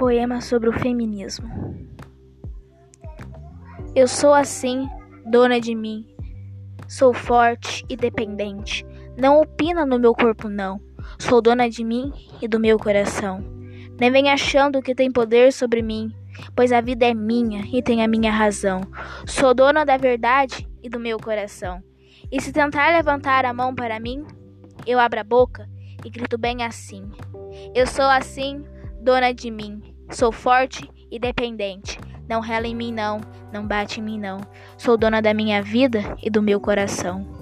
poema sobre o feminismo. Eu sou assim, dona de mim. Sou forte e dependente. Não opina no meu corpo, não. Sou dona de mim e do meu coração. Nem vem achando que tem poder sobre mim, pois a vida é minha e tem a minha razão. Sou dona da verdade e do meu coração. E se tentar levantar a mão para mim, eu abro a boca e grito bem assim: Eu sou assim, dona de mim. Sou forte e dependente. Não rela em mim, não. Não bate em mim, não. Sou dona da minha vida e do meu coração.